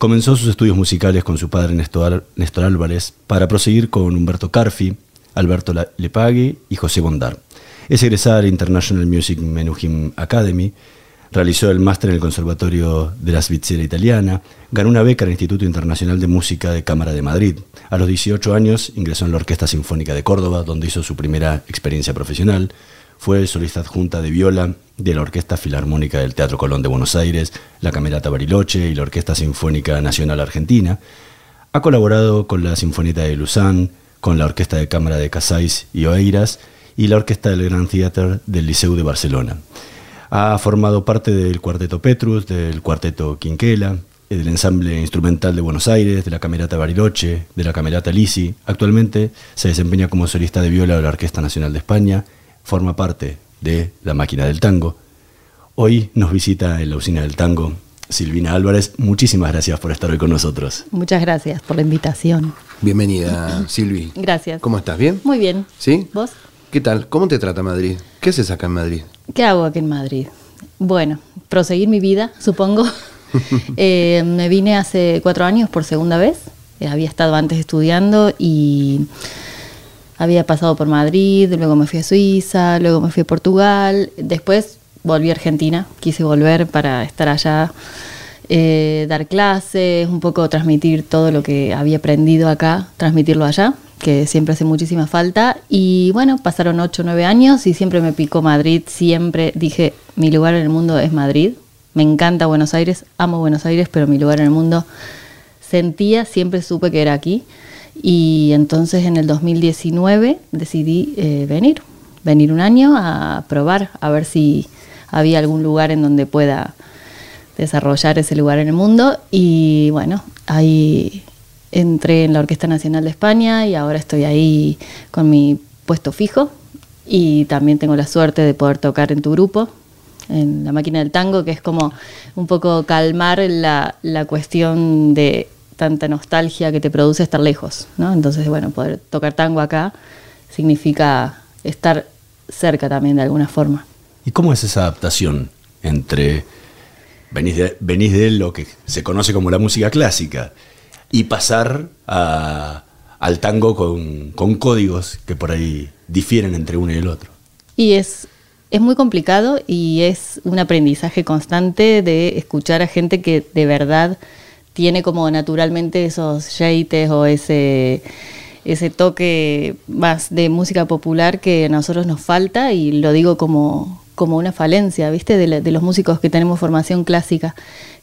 Comenzó sus estudios musicales con su padre Néstor, Álvarez para proseguir con Humberto Carfi, Alberto Lepagui y José Bondar. Es egresada de la International Music Menuhin Academy, realizó el máster en el Conservatorio de la Svizzera Italiana, ganó una beca en el Instituto Internacional de Música de Cámara de Madrid. A los 18 años ingresó en la Orquesta Sinfónica de Córdoba, donde hizo su primera experiencia profesional. Fue solista adjunta de viola de la Orquesta Filarmónica del Teatro Colón de Buenos Aires, la Camerata Bariloche y la Orquesta Sinfónica Nacional Argentina. Ha colaborado con la Sinfonieta de Luzán, con la Orquesta de Cámara de Casais y Oeiras y la Orquesta del Gran Theater del Liceu de Barcelona. Ha formado parte del Cuarteto Petrus, del Cuarteto Quinquela, del Ensamble Instrumental de Buenos Aires, de la Camerata Bariloche, de la Camerata Lisi. Actualmente se desempeña como solista de viola de la Orquesta Nacional de España, forma parte de La Máquina del Tango. Hoy nos visita en la Usina del Tango Silvina Álvarez. Muchísimas gracias por estar hoy con nosotros. Muchas gracias por la invitación. Bienvenida, Silvi. Gracias. ¿Cómo estás? ¿Bien? Muy bien. ¿Sí? ¿Vos? ¿Qué tal? ¿Cómo te trata Madrid? ¿Qué haces acá en Madrid? ¿Qué hago aquí en Madrid? Bueno, proseguir mi vida, supongo. Eh, me vine hace cuatro años por segunda vez. Había estado antes estudiando y había pasado por Madrid, luego me fui a Suiza, luego me fui a Portugal, después volví a Argentina, quise volver para estar allá, eh, dar clases, un poco transmitir todo lo que había aprendido acá, transmitirlo allá que siempre hace muchísima falta. Y bueno, pasaron 8 o 9 años y siempre me picó Madrid, siempre dije, mi lugar en el mundo es Madrid. Me encanta Buenos Aires, amo Buenos Aires, pero mi lugar en el mundo sentía, siempre supe que era aquí. Y entonces en el 2019 decidí eh, venir, venir un año a probar, a ver si había algún lugar en donde pueda desarrollar ese lugar en el mundo. Y bueno, ahí entré en la Orquesta Nacional de España y ahora estoy ahí con mi puesto fijo y también tengo la suerte de poder tocar en tu grupo, en la máquina del tango, que es como un poco calmar la, cuestión de tanta nostalgia que te produce estar lejos, ¿no? Entonces, bueno, poder tocar tango acá significa estar cerca también de alguna forma. ¿Y cómo es esa adaptación entre venís de, venís de lo que se conoce como la música clásica y pasar al tango con, códigos que por ahí difieren entre uno y el otro. Y es, es muy complicado y es un aprendizaje constante de escuchar a gente que de verdad tiene como naturalmente esos shades o ese, ese toque más de música popular que a nosotros nos falta y lo digo como, como una falencia, ¿viste? De, de los músicos que tenemos formación clásica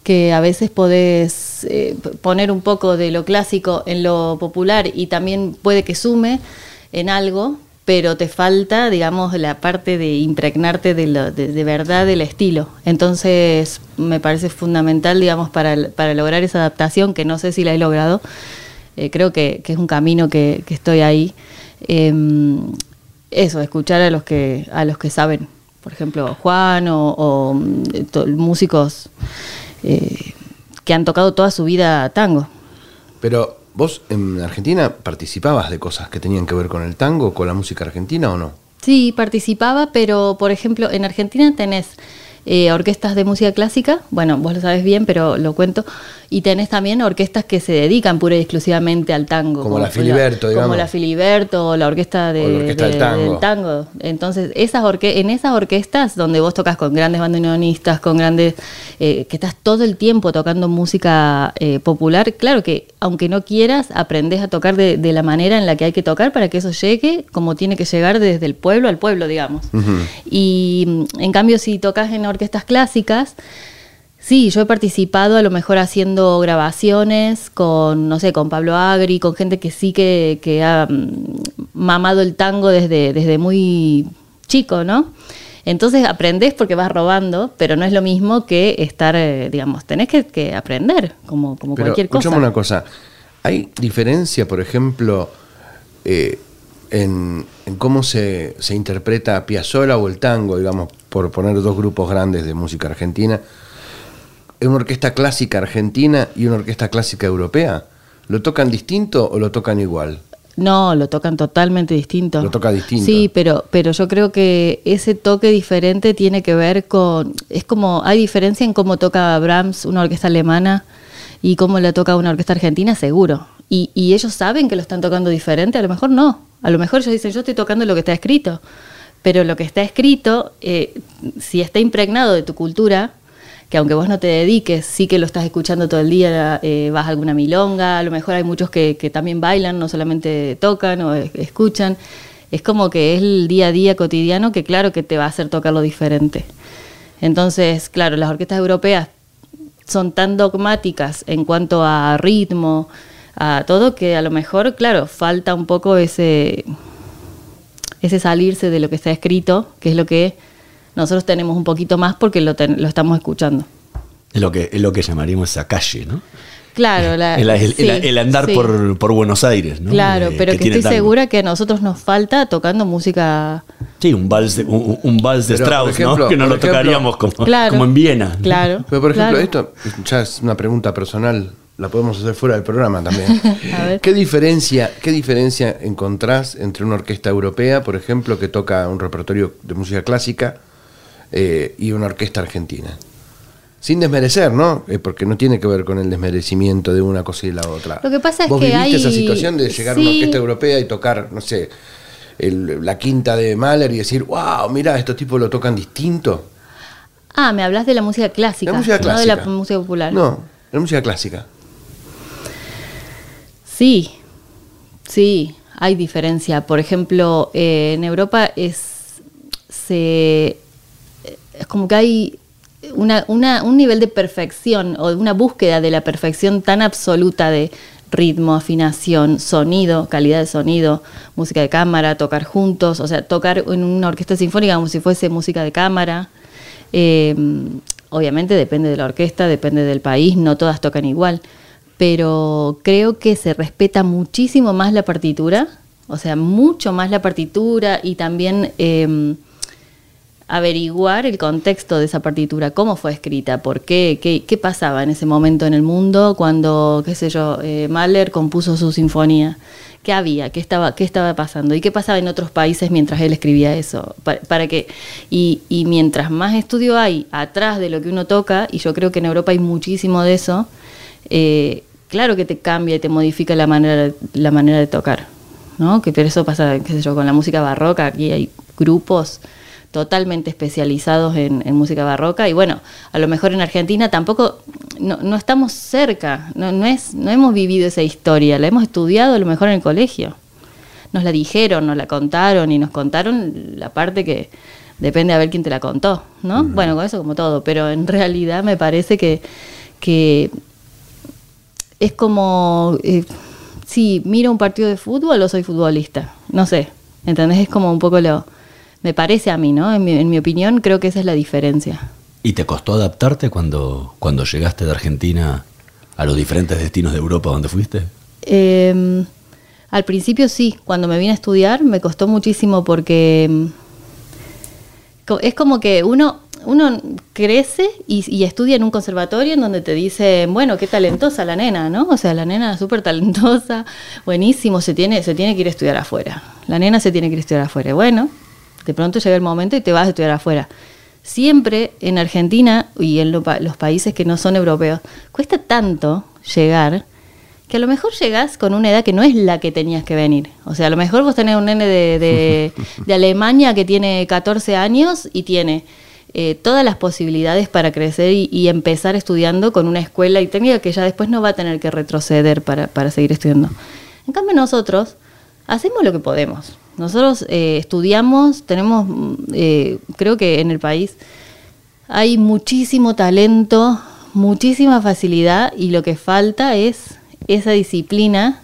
que a veces podés eh, poner un poco de lo clásico en lo popular y también puede que sume en algo, pero te falta, digamos, la parte de impregnarte de, de, verdad del estilo. Entonces, me parece fundamental, digamos, para, para lograr esa adaptación, que no sé si la he logrado, eh, creo que, es un camino que, estoy ahí. Em, eso, escuchar a los que, a los que saben, por ejemplo, Juan o, mm, músicos eh, que han tocado toda su vida tango. Pero vos en Argentina participabas de cosas que tenían que ver con el tango, con la música argentina o no? Sí, participaba, pero por ejemplo en Argentina tenés eh, orquestas de música clásica, bueno, vos lo sabes bien, pero lo cuento, y tenés también orquestas que se dedican pura y exclusivamente al tango. Como, la Filiberto, digamos. Como la Filiberto, o la orquesta, de, del, tango. Entonces, esas orque en esas orquestas donde vos tocas con grandes bandoneonistas, con grandes... Eh, que estás todo el tiempo tocando música eh, popular, claro que aunque no quieras, aprendes a tocar de, la manera en la que hay que tocar para que eso llegue como tiene que llegar desde el pueblo al pueblo, digamos. Y en cambio, si tocas en orquestas clásicas, Sí, yo he participado a lo mejor haciendo grabaciones con, no sé, con Pablo Agri, con gente que sí que, ha mm, mamado el tango desde, desde muy chico, ¿no? Entonces aprendes porque vas robando, pero no es lo mismo que estar, eh, digamos, tenés que, que aprender, como, como Pero cualquier cosa. escuchame una cosa. ¿Hay diferencia, por ejemplo, eh, en, en cómo se, se interpreta Piazzolla o el tango, digamos, por poner dos grupos grandes de música argentina, en una orquesta clásica argentina y una orquesta clásica europea? ¿Lo tocan distinto o lo tocan igual? No, lo tocan totalmente distinto. Lo toca distinto. Sí, pero, pero yo creo que ese toque diferente tiene que ver con. Es como. Hay diferencia en cómo toca Brahms una orquesta alemana y cómo la toca una orquesta argentina, seguro. Y, ellos saben que lo están tocando diferente, a lo mejor no. A lo mejor ellos dicen, yo estoy tocando lo que está escrito. Pero lo que está escrito, eh, si está impregnado de tu cultura, que aunque vos no te dediques, sí que lo estás escuchando todo el día, eh, vas a alguna milonga, a lo mejor hay muchos que, que también bailan, no solamente tocan o es- escuchan. Es como que es el día a día cotidiano que claro que te va a hacer tocarlo diferente. Entonces, claro, las orquestas europeas son tan dogmáticas en cuanto a ritmo, a todo, que a lo mejor, claro, falta un poco ese, ese salirse de lo que está escrito, que es lo que nosotros tenemos un poquito más porque lo, ten- lo estamos escuchando. Es lo que, es lo que llamaríamos esa calle, ¿no? Claro, la- el, el- sí, el- el andar sí. por, por Buenos Aires, ¿no? Claro, Eh, pero que, estoy tango. segura que a nosotros nos falta tocando música. Sí, un vals de, un, un vals de Pero, Strauss, ejemplo- ¿no? Que no lo ejemplo- tocaríamos como, Claro. como en Viena. Claro. Pero por ejemplo, claro. esto ya es una pregunta personal, la podemos hacer fuera del programa también. ¿Qué diferencia, ¿Qué diferencia encontrás entre una orquesta europea, por ejemplo, que toca un repertorio de música clásica eh, y una orquesta argentina? Sin desmerecer, ¿no? Eh, porque no tiene que ver con el desmerecimiento de una cosa y la otra. Lo que pasa es ¿Vos que viviste hay- esa situación de llegar a una orquesta europea y tocar, no sé, el- la quinta de Mahler y decir, wow, mira, estos tipos lo tocan distinto? Ah, me hablas de la música clásica, La música no clásica. de la música popular. No, la música clásica. Sí, sí, hay diferencia. Por ejemplo, eh, en Europa es, se, es como que hay una, una- un nivel de perfección o una búsqueda de la perfección tan absoluta de ritmo, afinación, sonido, calidad de sonido, música de cámara, tocar juntos, o sea, tocar en una orquesta sinfónica como si fuese música de cámara. Eh, obviamente depende de la orquesta, depende del país, no todas tocan igual, pero creo que se respeta muchísimo más la partitura, o sea, mucho más la partitura y también eh, averiguar el contexto de esa partitura, cómo fue escrita, por qué, qué, qué pasaba en ese momento en el mundo cuando, qué sé yo, eh, Mahler compuso su sinfonía. ¿Qué había? ¿Qué estaba, ¿Qué estaba pasando? ¿Y qué pasaba en otros países mientras él escribía eso? Para, que, y, y mientras más estudio hay atrás de lo que uno toca, y yo creo que en Europa hay muchísimo de eso, eh, claro que te cambia y te modifica la manera, la manera de tocar. ¿no? Que pero eso pasa, qué sé yo, con la música barroca, aquí hay grupos totalmente especializados en, en música barroca y bueno, a lo mejor en Argentina tampoco, no, no estamos cerca, no, no, es, no hemos vivido esa historia, la hemos estudiado a lo mejor en el colegio. Nos la dijeron, nos la contaron y nos contaron la parte que depende a ver quién te la contó, ¿no? Bueno, con eso como todo, pero en realidad me parece que, que es como, eh, sí, miro un partido de fútbol o soy futbolista, no sé, ¿entendés? Es como un poco lo, me parece a mí, ¿no? En mi, en mi opinión creo que esa es la diferencia. ¿Y te costó adaptarte cuando, cuando llegaste de Argentina a los diferentes destinos de Europa donde fuiste? Eh, al principio sí, cuando me vine a estudiar me costó muchísimo porque mm, es como que uno, uno crece y, y estudia en un conservatorio en donde te dicen, bueno, qué talentosa la nena, ¿no? O sea, la nena es súper talentosa, buenísimo, se tiene, se tiene que ir a estudiar afuera. La nena se tiene que ir a estudiar afuera. Bueno, de pronto llega el momento y te vas a estudiar afuera. Siempre en Argentina y en lo los países que no son europeos, cuesta tanto llegar que a lo mejor llegás con una edad que no es la que tenías que venir. O sea, a lo mejor vos tenés un nene de, de- de Alemania que tiene 14 años y tiene eh, todas las posibilidades para crecer y, empezar estudiando con una escuela y técnica que ya después no va a tener que retroceder para, para seguir estudiando. En cambio nosotros hacemos lo que podemos. Nosotros eh, estudiamos, tenemos, mm, eh, creo que en el país hay muchísimo talento, muchísima facilidad y lo que falta es esa disciplina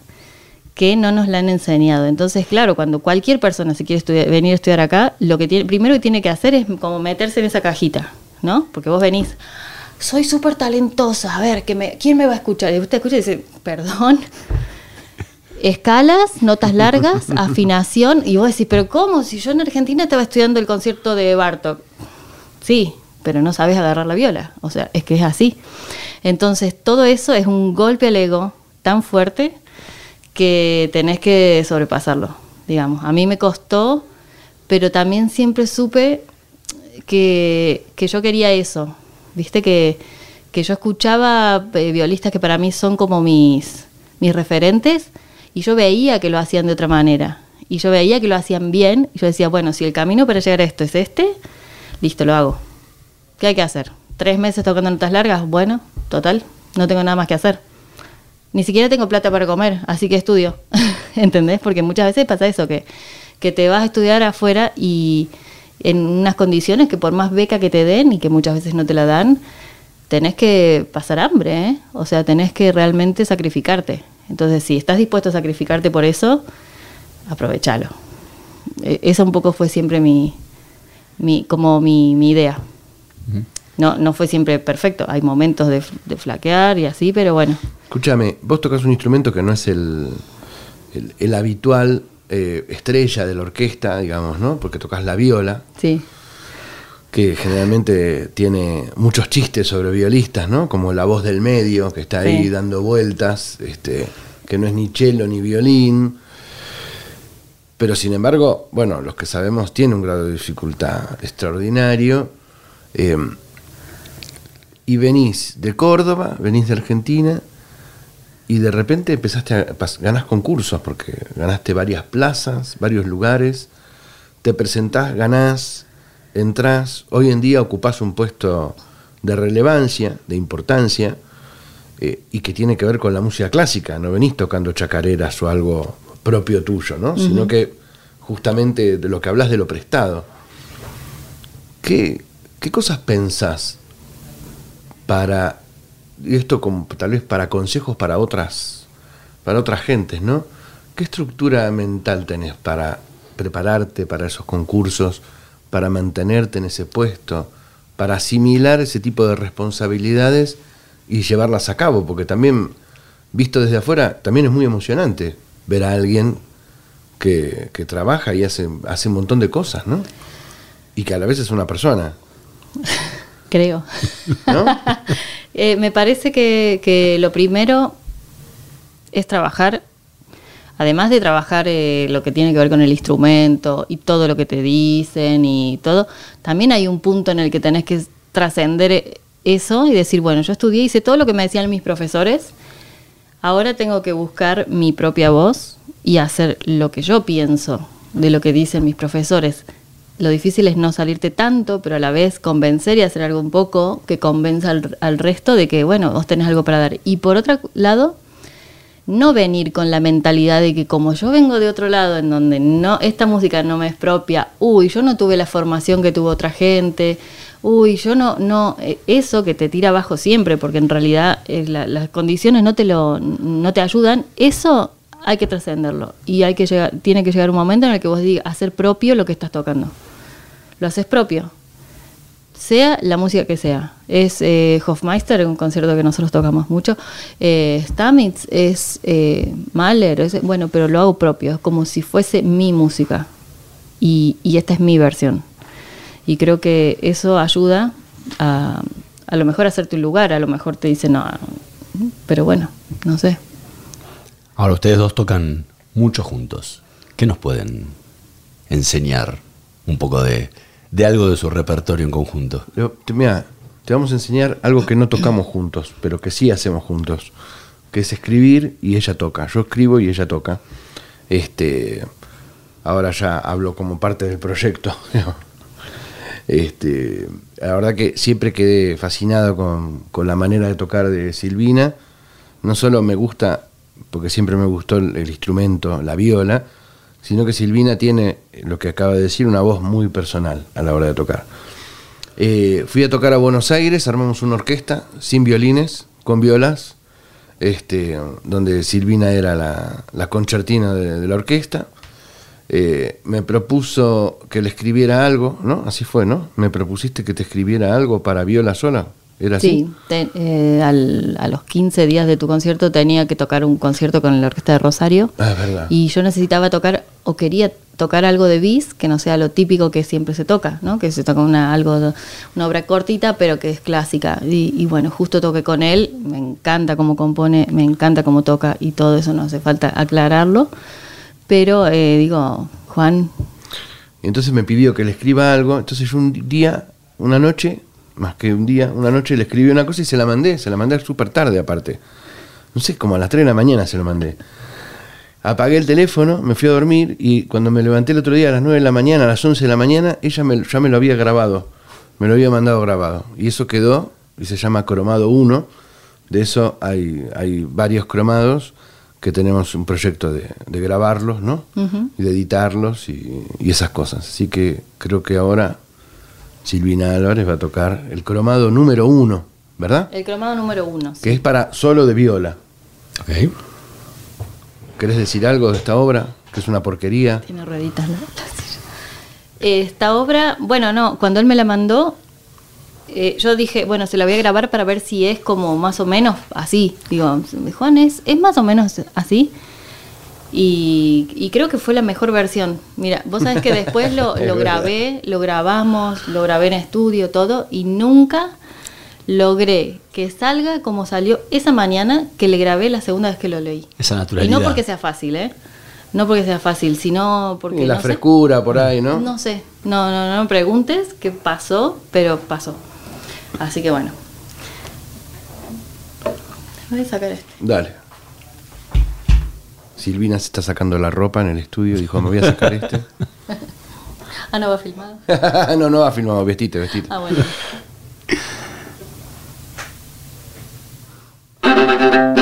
que no nos la han enseñado. Entonces, claro, cuando cualquier persona se quiere venir a estudiar acá, lo que tiene, primero que tiene que hacer es como meterse en esa cajita, ¿no? Porque vos venís, soy súper talentosa, a ver, que me, ¿quién me va a escuchar? Y usted escucha y dice, perdón. Escalas, notas largas, afinación, y vos decís, pero ¿cómo? Si yo en Argentina estaba estudiando el concierto de Bartok. Sí, pero no sabes agarrar la viola. O sea, es que es así. Entonces, todo eso es un golpe al ego tan fuerte que tenés que sobrepasarlo, digamos. A mí me costó, pero también siempre supe que, yo quería eso. Viste que, yo escuchaba eh, violistas que para mí son como mis, mis referentes y yo veía que lo hacían de otra manera. Y yo veía que lo hacían bien y yo decía, bueno, si el camino para llegar a esto es este, listo, lo hago. ¿Qué hay que hacer? ¿Tres meses tocando notas largas? Bueno, total, no tengo nada más que hacer. Ni siquiera tengo plata para comer, así que estudio. ¿Entendés? Porque muchas veces pasa eso, que, que te vas a estudiar afuera y en unas condiciones que por más beca que te den y que muchas veces no te la dan, tenés que pasar hambre, ¿eh? O sea, tenés que realmente sacrificarte. Entonces, si estás dispuesto a sacrificarte por eso, aprovechalo. E, esa un poco fue siempre mi, mi como mi, mi idea. No, no fue siempre perfecto. Hay momentos de, flaquear y así, pero bueno. Escúchame, vos tocas un instrumento que no es el, el, habitual eh, estrella de la orquesta, digamos, ¿no? Porque tocas la viola. Sí. Que generalmente tiene muchos chistes sobre violistas, ¿no? Como la voz del medio, que está ahí dando vueltas, este, que no es ni cello ni violín. Pero sin embargo, bueno, los que sabemos tiene un grado de dificultad extraordinario. Eh, y venís de Córdoba, venís de Argentina, y de repente empezaste a ganás concursos, porque ganaste varias plazas, varios lugares, te presentás, ganás, entrás, hoy en día ocupás un puesto de relevancia, de importancia, eh, y que tiene que ver con la música clásica, no venís tocando chacareras o algo propio tuyo, ¿no? Sino que justamente de lo que hablas de lo prestado. ¿Qué, qué cosas pensás para, y esto como, tal vez para consejos para otras, para otras gentes, ¿no? ¿Qué estructura mental tenés para prepararte para esos concursos, para mantenerte en ese puesto, para asimilar ese tipo de responsabilidades y llevarlas a cabo? Porque también, visto desde afuera, también es muy emocionante ver a alguien que, que trabaja y hace, hace un montón de cosas, ¿no? Y que a la vez es una persona. creo. Eh, me parece que, lo primero es trabajar, además de trabajar eh, lo que tiene que ver con el instrumento y todo lo que te dicen y todo, también hay un punto en el que tenés que trascender eso y decir, bueno, yo estudié, hice todo lo que me decían mis profesores, ahora tengo que buscar mi propia voz y hacer lo que yo pienso de lo que dicen mis profesores lo difícil es no salirte tanto, pero a la vez convencer y hacer algo un poco que convenza al, resto de que, bueno, vos tenés algo para dar. Y por otro lado, no venir con la mentalidad de que como yo vengo de otro lado, en donde no esta música no me es propia, uy, yo no tuve la formación que tuvo otra gente, uy, yo no, no, eh, eso que te tira abajo siempre, porque en realidad eh, las condiciones no te lo, no te ayudan, eso hay que trascenderlo y hay que llegar, tiene que llegar un momento en el que vos digas hacer propio lo que estás tocando. Lo haces propio. Sea la música que sea. Es eh, Hofmeister, un concierto que nosotros tocamos mucho. Eh, Stamitz es eh, Mahler, bueno, pero lo hago propio, es como si fuese mi música. Y, y esta es mi versión. Y creo que eso ayuda a, a lo mejor a hacerte un lugar, a lo mejor te dicen, no, pero bueno, no sé. Ahora, ustedes dos tocan mucho juntos. ¿Qué nos pueden enseñar un poco de, algo de su repertorio en conjunto? mira, te vamos a enseñar algo que no tocamos juntos, pero que sí hacemos juntos, que es escribir y ella toca. Yo escribo y ella toca. Este, ahora ya hablo como parte del proyecto. Este, la verdad que siempre quedé fascinado con, con la manera de tocar de Silvina. No solo me gusta porque siempre me gustó el, instrumento, la viola, sino que Silvina tiene, lo que acaba de decir, una voz muy personal a la hora de tocar. Eh, fui a tocar a Buenos Aires, armamos una orquesta sin violines, con violas, este, donde Silvina era la, la concertina de, la orquesta. Eh, me propuso que le escribiera algo, ¿no? Así fue, ¿no? Me propusiste que te escribiera algo para viola sola. ¿Era así? Sí, te- eh, al- a los 15 días de tu concierto tenía que tocar un concierto con la Orquesta de Rosario. Ah, es verdad. Y yo necesitaba tocar, o quería tocar algo de bis, que no sea lo típico que siempre se toca, ¿no? Que se toca una, algo, una obra cortita, pero que es clásica. Y, y bueno, justo toqué con él, me encanta cómo compone, me encanta cómo toca y todo eso, no hace falta aclararlo. Pero eh, digo, Juan, entonces me pidió que le escriba algo. Entonces yo un día, una noche, más que un día, una noche le escribí una cosa y se la mandé. Se la mandé súper tarde aparte. No sé, como a las 3 de la mañana se lo mandé. Apagué el teléfono, me fui a dormir y cuando me levanté el otro día a las 9 de la mañana, a las 11 de la mañana, ella me- ya me lo había grabado. Me lo había mandado grabado. Y eso quedó y se llama Cromado 1. De eso hay, hay varios cromados que tenemos un proyecto de, de grabarlos, ¿no? Y de editarlos y, y esas cosas. Así que creo que ahora Silvina Álvarez va a tocar el cromado número uno, ¿verdad? el cromado número uno. Que es para solo de viola. Ok. ¿Querés decir algo de esta obra? Que es una porquería. Tiene rueditas la. Esta obra, bueno, no, cuando él me la mandó, eh, yo dije, bueno, se la voy a grabar para ver si es como más o menos así. Digo, Juan, ¿es, es más o menos así? Y, y creo que fue la mejor versión. Mira, vos sabés que después lo, grabé, lo grabamos, lo grabé en estudio, todo, y nunca logré que salga como salió esa mañana que le grabé la segunda vez que lo leí. Esa Y naturalidad. no porque sea fácil, ¿eh? No porque sea fácil, sino porque... Y la no sé. frescura por ahí, ¿no? No sé, no, no, no me preguntes qué pasó, pero pasó. Así que bueno. Voy a sacar este. Dale. Silvina se está sacando la ropa en el estudio. Dijo, me voy a sacar este. Ah, no va filmado. no, no va filmado. Vestite, vestite. Ah, bueno.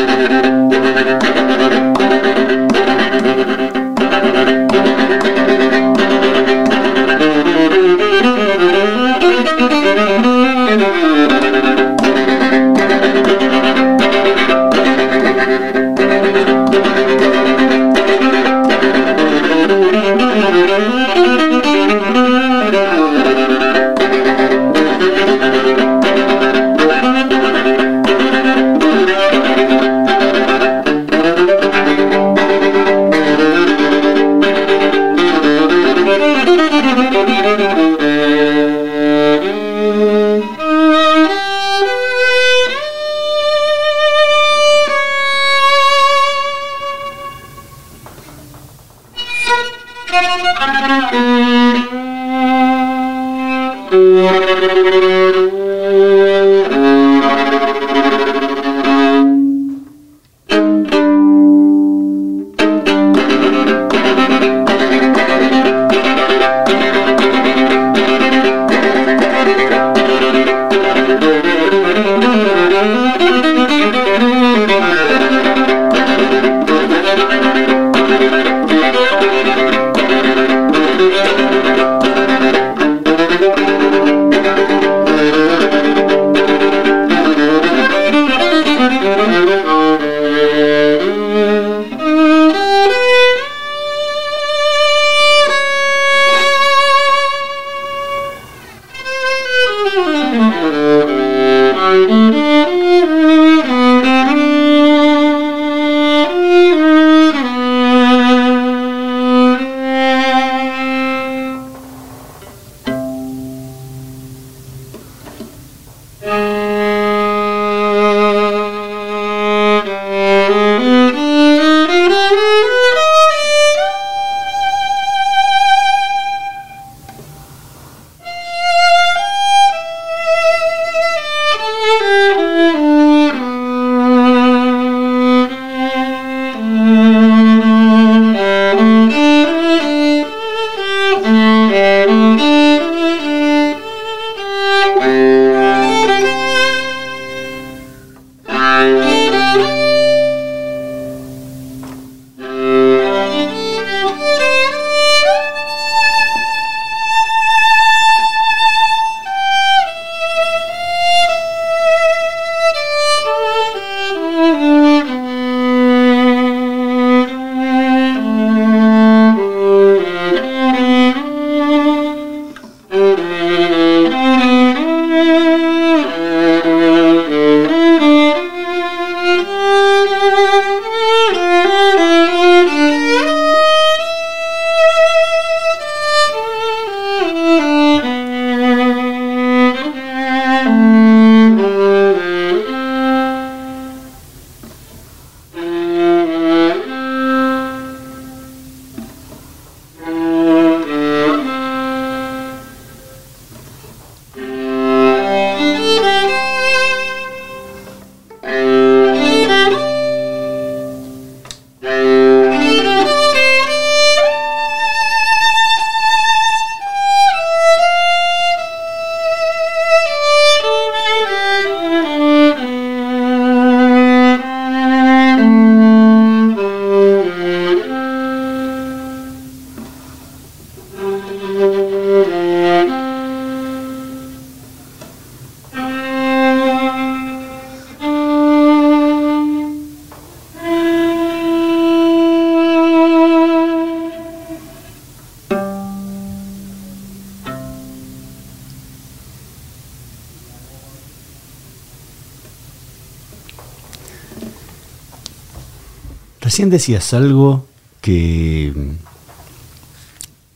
Recién decías algo que,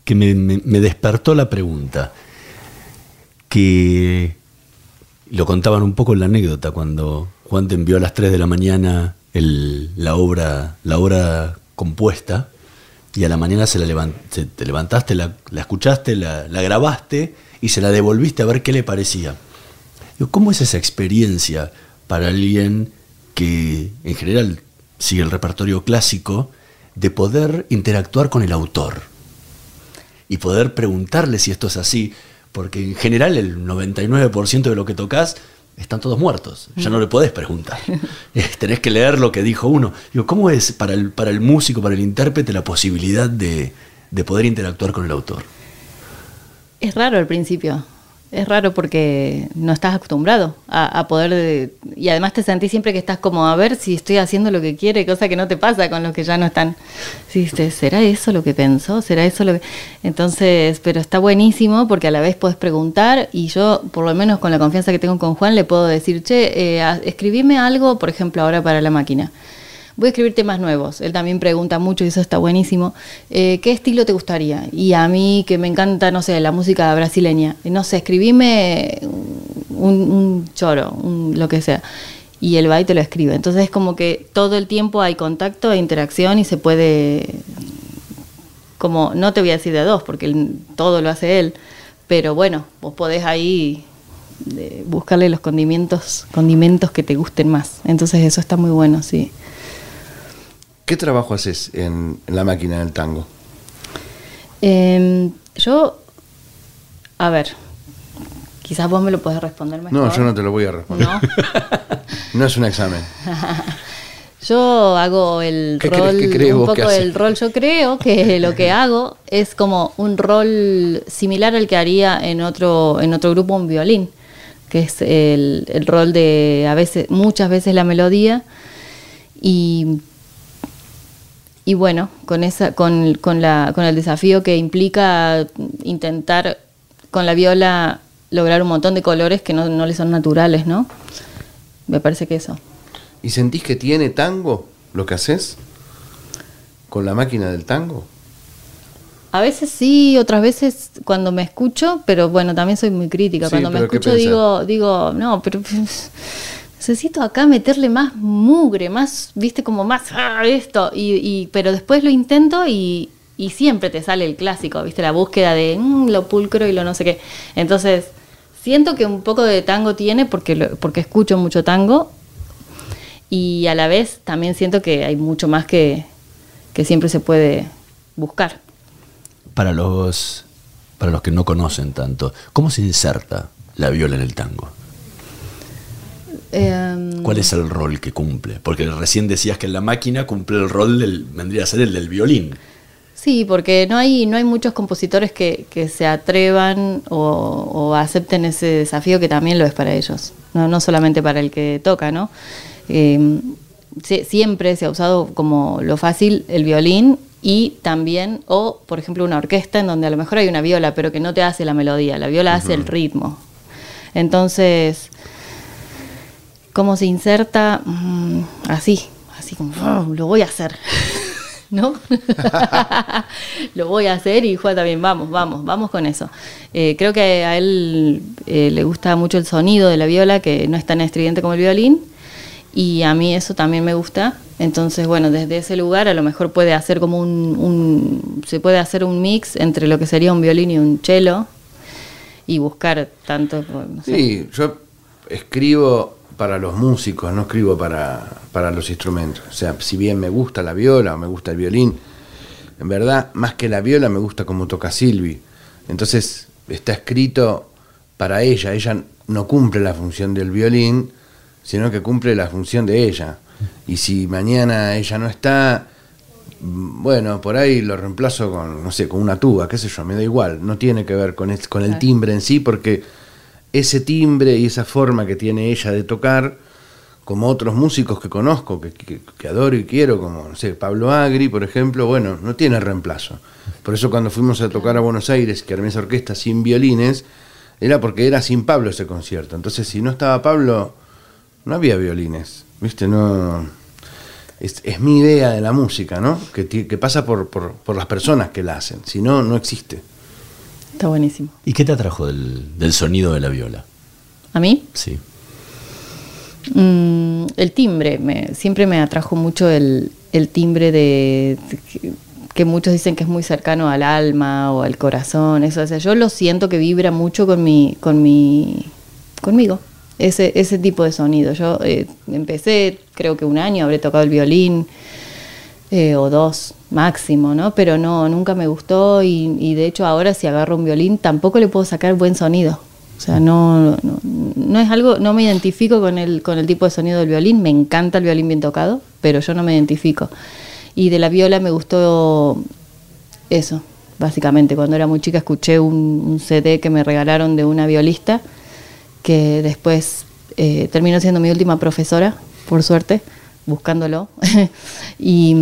que me, despertó la pregunta, que lo contaban un poco en la anécdota cuando Juan te envió a las 3 de la mañana la, obra, la obra compuesta y a la mañana se la te levantaste, la, escuchaste, la, grabaste y se la devolviste a ver qué le parecía. ¿Cómo es esa experiencia para alguien que en general sigue el repertorio clásico de poder interactuar con el autor y poder preguntarle si esto es así? Porque en general el 99% de lo que tocas están todos muertos. Ya no le podés preguntar. Tenés que leer lo que dijo uno. Digo, ¿cómo es para el, para el músico, para el intérprete, la posibilidad de, de poder interactuar con el autor? Es raro al principio es raro porque no estás acostumbrado a, poder... y además te sentís siempre que estás como a ver si estoy haciendo lo que quiere, cosa que no te pasa con los que ya no están. ¿será eso lo que pensó? ¿Será eso lo que...? Entonces, pero está buenísimo porque a la vez puedes preguntar y yo, por lo menos con la confianza que tengo con Juan, le puedo decir, che, eh, escribime algo, por ejemplo, ahora para la máquina voy a escribir temas nuevos. Él también pregunta mucho y eso está buenísimo. Eh, ¿Qué estilo te gustaría? Y a mí, que me encanta, no sé, la música brasileña, no sé, escribime un, choro, lo que sea. Y él va y te lo escribe. Entonces es como que todo el tiempo hay contacto e interacción y se puede, como, no te voy a decir de dos, porque todo lo hace él, pero bueno, vos podés ahí eh, buscarle los condimentos, condimentos que te gusten más. Entonces eso está muy bueno, sí. ¿Qué trabajo haces en, la máquina del tango? Em, yo, a ver, quizás vos me lo puedes responder mejor. No, yo no te lo voy a responder. No, no es un examen. yo hago el rol, un poco el rol. Yo creo que lo que hago es como un rol similar al que haría en otro en otro grupo un violín, que es el, el rol de a veces muchas veces la melodía y y bueno, con, esa, con, con, la, con el desafío que implica intentar con la viola lograr un montón de colores que no, no le son naturales, ¿no? Me parece que eso. ¿Y sentís que tiene tango lo que haces? ¿Con la máquina del tango? A veces sí, otras veces cuando me escucho, pero bueno, también soy muy crítica. cuando me escucho digo, digo, no, pero necesito acá meterle más mugre, más, viste, como más ah, esto, y, pero después lo intento y, siempre te sale el clásico, viste, la búsqueda de mm, lo pulcro y lo no sé qué. Entonces, siento que un poco de tango tiene porque, porque escucho mucho tango y a la vez también siento que hay mucho más que, que siempre se puede buscar. Para los, para los que no conocen tanto, ¿cómo se inserta la viola en el tango? Em, ¿Cuál es el rol que cumple? Porque recién decías que en la máquina cumple el rol del, vendría a ser el del violín. Sí, porque no hay, no hay muchos compositores que, se atrevan o, acepten ese desafío que también lo es para ellos, no, solamente para el que toca, ¿no? Em, siempre se ha usado como lo fácil el violín y también, o por ejemplo una orquesta en donde a lo mejor hay una viola, pero que no te hace la melodía, la viola hace el ritmo. Entonces, cómo se inserta mm, así, así como, oh, lo voy a hacer. ¿No? lo voy a hacer y Juan también, vamos, vamos, vamos con eso. Eh, creo que a él eh, le gusta mucho el sonido de la viola, que no es tan estridente como el violín, y a mí eso también me gusta. Entonces, bueno, desde ese lugar a lo mejor puede hacer como un, se puede hacer un mix entre lo que sería un violín y un cello y buscar tanto. Sí, yo escribo para los músicos, no escribo para, para los instrumentos. O sea, si bien me gusta la viola o me gusta el violín, en verdad, más que la viola me gusta como toca Silvi. Entonces, está escrito para ella. Ella no cumple la función del violín, sino que cumple la función de ella. Y si mañana ella no está, bueno, por ahí lo reemplazo con, no sé, con una tuba, qué sé yo, me da igual. No tiene que ver con el, con el timbre en sí, porque ese timbre y esa forma que tiene ella de tocar, como otros músicos que conozco, que, adoro y quiero, como no sé, Pablo Agri, por ejemplo, bueno, no tiene reemplazo. Por eso cuando fuimos a tocar a Buenos Aires, que armé esa orquesta sin violines, era porque era sin Pablo ese concierto. Entonces, si no estaba Pablo, no había violines, ¿viste? No. es, es mi idea de la música, ¿no? Que, que pasa por, por- por las personas que la hacen. Si no, no existe. Está buenísimo. ¿Y qué te atrajo del, del sonido de la viola? ¿A mí? Sí. Mm, el timbre, me- siempre me atrajo mucho el, el timbre de que, que muchos dicen que es muy cercano al alma o al corazón, eso, o sea, yo lo siento que vibra mucho con mi, con mi, conmigo, ese, ese tipo de sonido. Yo eh, empecé, creo que un año, habré tocado el violín eh, o dos máximo, ¿no? Pero no, nunca me gustó y, de hecho ahora si agarro un violín tampoco le puedo sacar buen sonido. O sea, no, no, es algo, no me identifico con el, con el tipo de sonido del violín, me encanta el violín bien tocado, pero yo no me identifico. Y de la viola me gustó eso, básicamente. Cuando era muy chica escuché un, CD que me regalaron de una violista que después eh, terminó siendo mi última profesora, por suerte, buscándolo. y,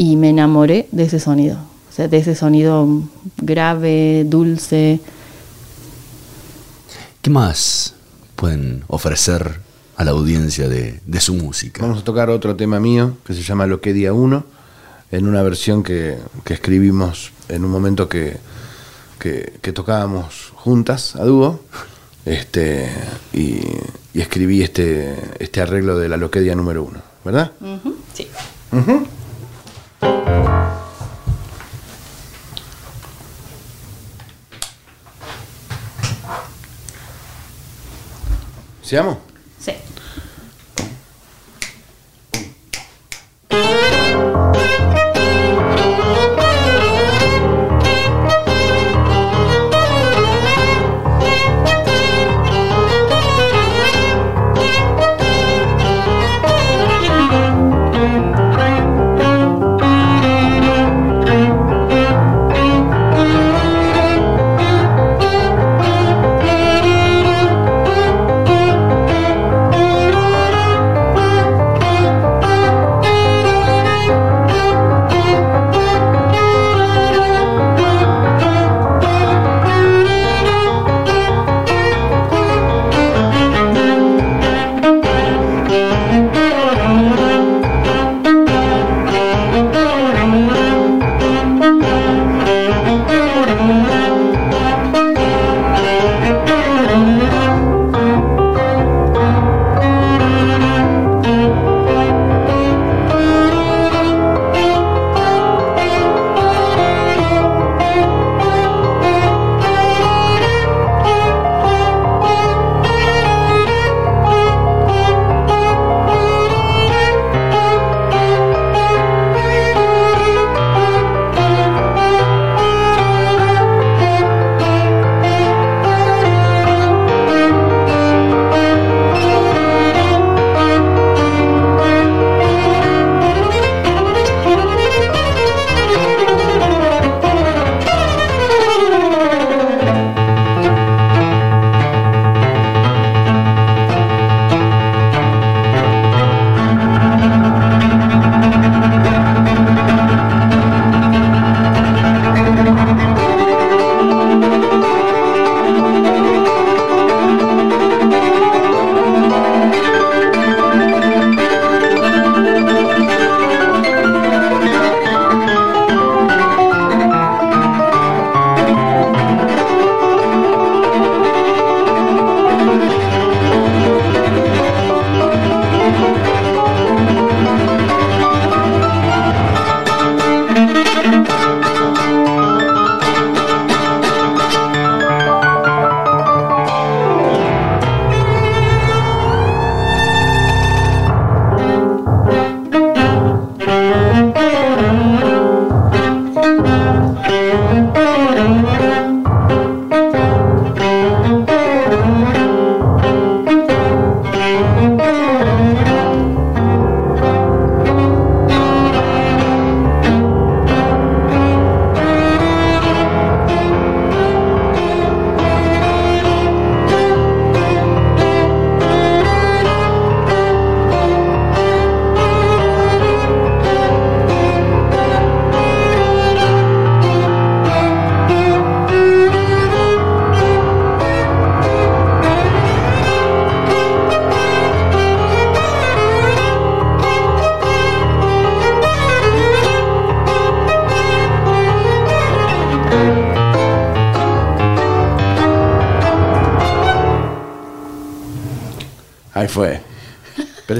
y me enamoré de ese sonido, o sea, de ese sonido grave, dulce. ¿Qué más pueden ofrecer a la audiencia de, de su música? Vamos a tocar otro tema mío que se llama Lo que día uno, en una versión que, que escribimos en un momento que, que, que tocábamos juntas a dúo. Este, y, y escribí este, este arreglo de la Loquedia número uno, ¿verdad? Sí. Siamo?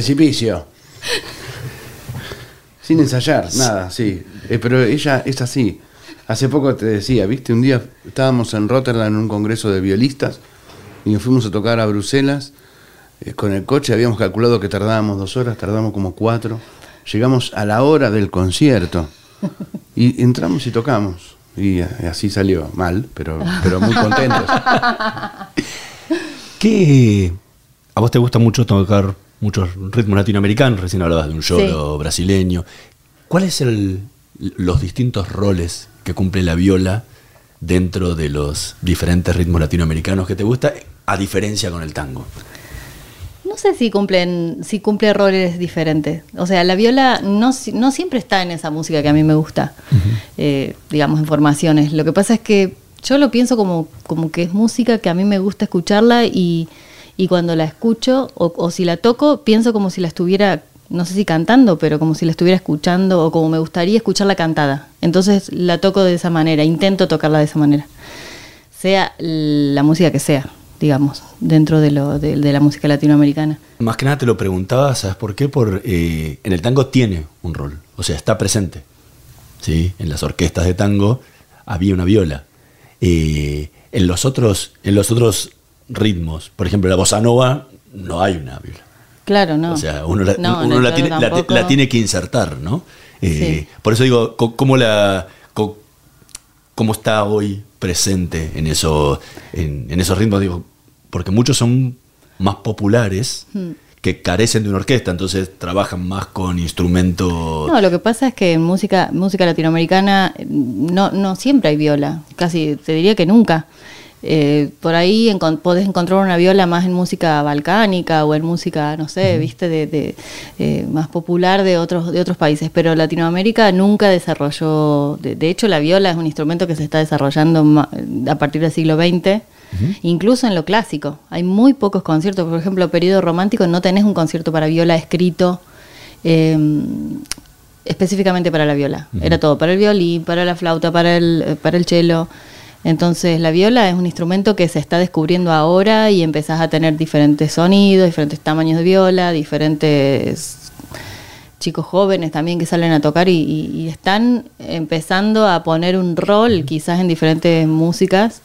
Precipicio. Sin ensayar, nada, sí. Eh, pero ella es así. Hace poco te decía, viste, un día estábamos en Rotterdam en un congreso de violistas y nos fuimos a tocar a Bruselas eh, con el coche. Habíamos calculado que tardábamos dos horas, tardamos como cuatro. Llegamos a la hora del concierto y entramos y tocamos. Y así salió, mal, pero, pero muy contentos. ¿Qué? ¿A vos te gusta mucho tocar muchos ritmos latinoamericanos? Recién hablabas de un show brasileño. ¿Cuáles son los distintos roles que cumple la viola dentro de los diferentes ritmos latinoamericanos que te gusta, a diferencia con el tango? No sé si cumplen, si cumple roles diferentes. O sea, la viola no, no siempre está en esa música que a mí me gusta, eh, digamos, en formaciones. Lo que pasa es que yo lo pienso como, como que es música que a mí me gusta escucharla y, cuando la escucho o, o, si la toco, pienso como si la estuviera, no sé si cantando, pero como si la estuviera escuchando o como me gustaría escucharla cantada. Entonces la toco de esa manera, intento tocarla de esa manera, sea la música que sea digamos, dentro de, lo, de, la música latinoamericana. Más que nada te lo preguntaba, ¿sabes por qué? Por, eh, en el tango tiene un rol, o sea, está presente. ¿sí? En las orquestas de tango había una viola. Eh, en, los otros, en los otros ritmos, por ejemplo, la bossa nova, no hay una viola. Claro, no. O sea, uno la, tiene, la, tiene, que insertar, ¿no? Eh, por eso digo, ¿cómo, la, cómo está hoy presente en, eso, en, en esos ritmos? Digo, porque muchos son más populares hmm. que carecen de una orquesta, entonces trabajan más con instrumentos. No, lo que pasa es que en música, música latinoamericana no, no siempre hay viola, casi te diría que nunca. Eh, por ahí podés encontrar una viola más en música balcánica o en música, no sé, viste, de, eh, más popular de otros, de otros países, pero Latinoamérica nunca desarrolló, de, de, hecho la viola es un instrumento que se está desarrollando a partir del siglo XX incluso en lo clásico. Hay muy pocos conciertos, por ejemplo, periodo romántico no tenés un concierto para viola escrito em, específicamente para la viola. Era todo para el violín, para la flauta, para el, eh, para el cello. Entonces la viola es un instrumento que se está descubriendo ahora y empezás a tener diferentes sonidos, diferentes tamaños de viola, diferentes chicos jóvenes también que salen a tocar y están empezando a poner un rol quizás en diferentes músicas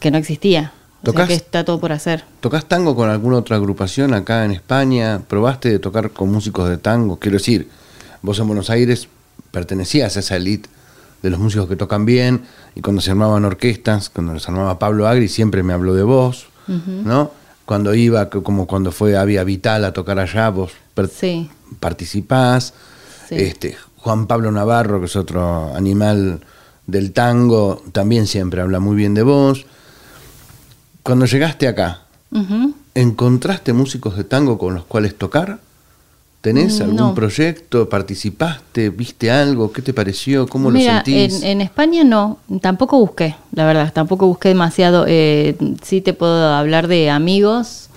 que no existía. O que está todo por hacer. ¿Tocás tango con alguna otra agrupación acá en España? ¿Probaste de tocar con músicos de tango? Quiero decir, vos en Buenos Aires pertenecías a esa elite de los músicos que tocan bien y cuando se armaban orquestas, cuando se armaba Pablo Agri, siempre me habló de vos, ¿no? Cuando iba, como cuando fue Avia Vital a tocar allá, vos participás. Este, Juan Pablo Navarro, que es otro animal del tango, también siempre habla muy bien de vos. Cuando llegaste acá, ¿encontraste músicos de tango con los cuales tocar? ¿Tenés mm, algún proyecto? ¿Participaste? ¿Viste algo? ¿Qué te pareció? ¿Cómo lo sentís? En, en, España no, tampoco busqué, la verdad, tampoco busqué demasiado. Eh, sí te puedo hablar de amigos,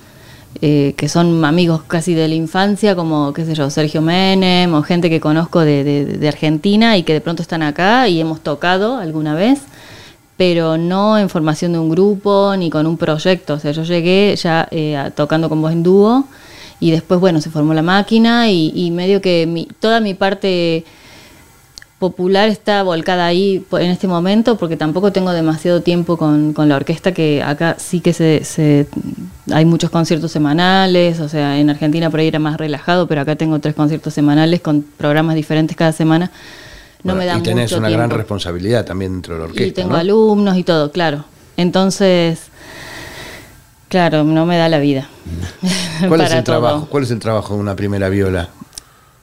eh, que son amigos casi de la infancia, como, qué sé yo, Sergio Menem, o gente que conozco de, de Argentina y que de pronto están acá y hemos tocado alguna vez pero no en formación de un grupo ni con un proyecto. O sea, yo llegué ya eh, tocando con voz en dúo y después, bueno, se formó la máquina y, medio que toda mi parte popular está volcada ahí en este momento porque tampoco tengo demasiado tiempo con, la orquesta que acá sí que se, hay muchos conciertos semanales, o sea, en Argentina por ahí era más relajado, pero acá tengo tres conciertos semanales con programas diferentes cada semana no me da Y tenés una gran responsabilidad también dentro de la orquesta. Y tengo alumnos y todo, claro. Entonces, claro, no me da la vida. ¿Cuál es el trabajo? ¿Cuál es el trabajo de una primera viola?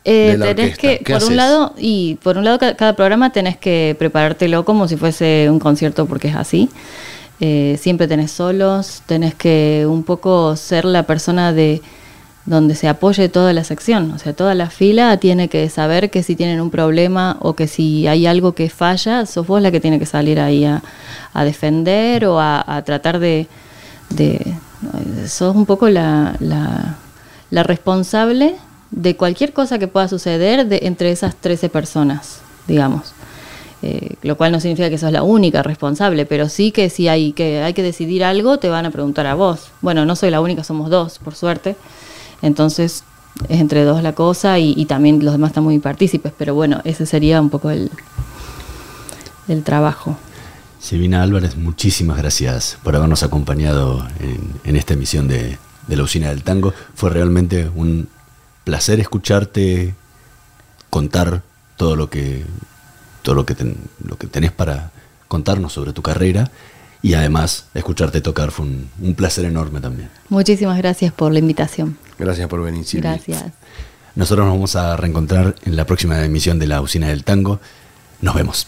Eh, tenés que, por un lado, y por un lado cada, programa tenés que preparártelo como si fuese un concierto porque es así. Eh, siempre tenés solos, tenés que un poco ser la persona de donde se apoye toda la sección, o sea, toda la fila tiene que saber que si tienen un problema o que si hay algo que falla, sos vos la que tiene que salir ahí a, defender o a, tratar de, Sos un poco la, la, responsable de cualquier cosa que pueda suceder de, entre esas 13 personas, digamos. Eh, lo cual no significa que sos la única responsable, pero sí que si hay que, hay que decidir algo, te van a preguntar a vos. Bueno, no soy la única, somos dos, por suerte. Entonces, es entre dos la cosa y, también los demás están muy partícipes, pero bueno, ese sería un poco el, el trabajo. Silvina Álvarez, muchísimas gracias por habernos acompañado en, esta emisión de, la Usina del Tango. Fue realmente un placer escucharte contar todo lo que, todo lo que, lo que tenés para contarnos sobre tu carrera y además escucharte tocar fue un, placer enorme también. Muchísimas gracias por la invitación. Gracias por venir, Silvia. Gracias. Nosotros nos vamos a reencontrar en la próxima emisión de la Usina del Tango. Nos vemos.